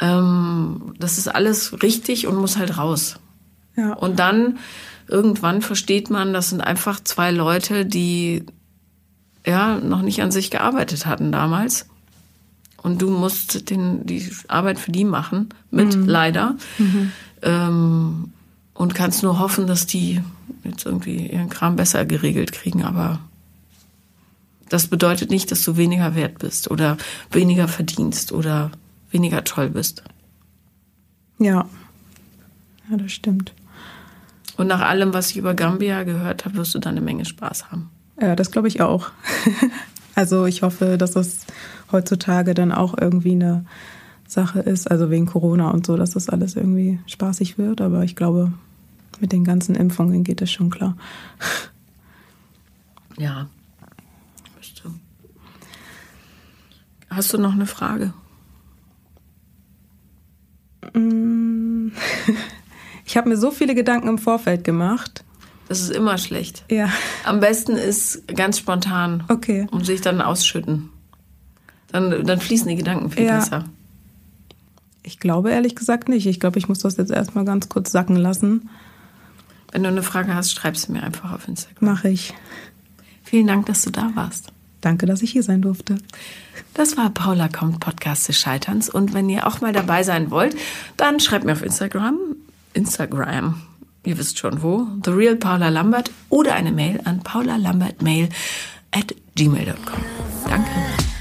Ähm, das ist alles richtig und muss halt raus. Ja. Und dann irgendwann versteht man, das sind einfach zwei Leute, die ja noch nicht an sich gearbeitet hatten damals. Und du musst den, die Arbeit für die machen, mit leider. Ähm, und kannst nur hoffen, dass die jetzt irgendwie ihren Kram besser geregelt kriegen. Aber das bedeutet nicht, dass du weniger wert bist oder weniger verdienst oder weniger toll bist. Ja. Ja, das stimmt. Und nach allem, was ich über Gambia gehört habe, wirst du da eine Menge Spaß haben. Ja, das glaube ich auch. also ich hoffe, dass das heutzutage dann auch irgendwie eine Sache ist, also wegen Corona und so, dass das alles irgendwie spaßig wird. Aber ich glaube, mit den ganzen Impfungen geht es schon klar. Ja. Müsste. Hast du noch eine Frage? Ich habe mir so viele Gedanken im Vorfeld gemacht. Das ist immer schlecht. Ja, Am besten ist ganz spontan okay. und sich dann ausschütten. Dann, dann fließen die Gedanken viel Ja. besser. Ich glaube ehrlich gesagt nicht. Ich glaube, ich muss das jetzt erstmal ganz kurz sacken lassen. Wenn du eine Frage hast, schreib sie mir einfach auf Instagram. Mache ich. Vielen Dank, dass du da warst. Danke, dass ich hier sein durfte. Das war Paula kommt Podcast des Scheiterns. Und wenn ihr auch mal dabei sein wollt, dann schreibt mir auf Instagram, Instagram, ihr wisst schon wo, The Real Paula Lambert oder eine Mail an paulalambertmail at gmail.com. Danke.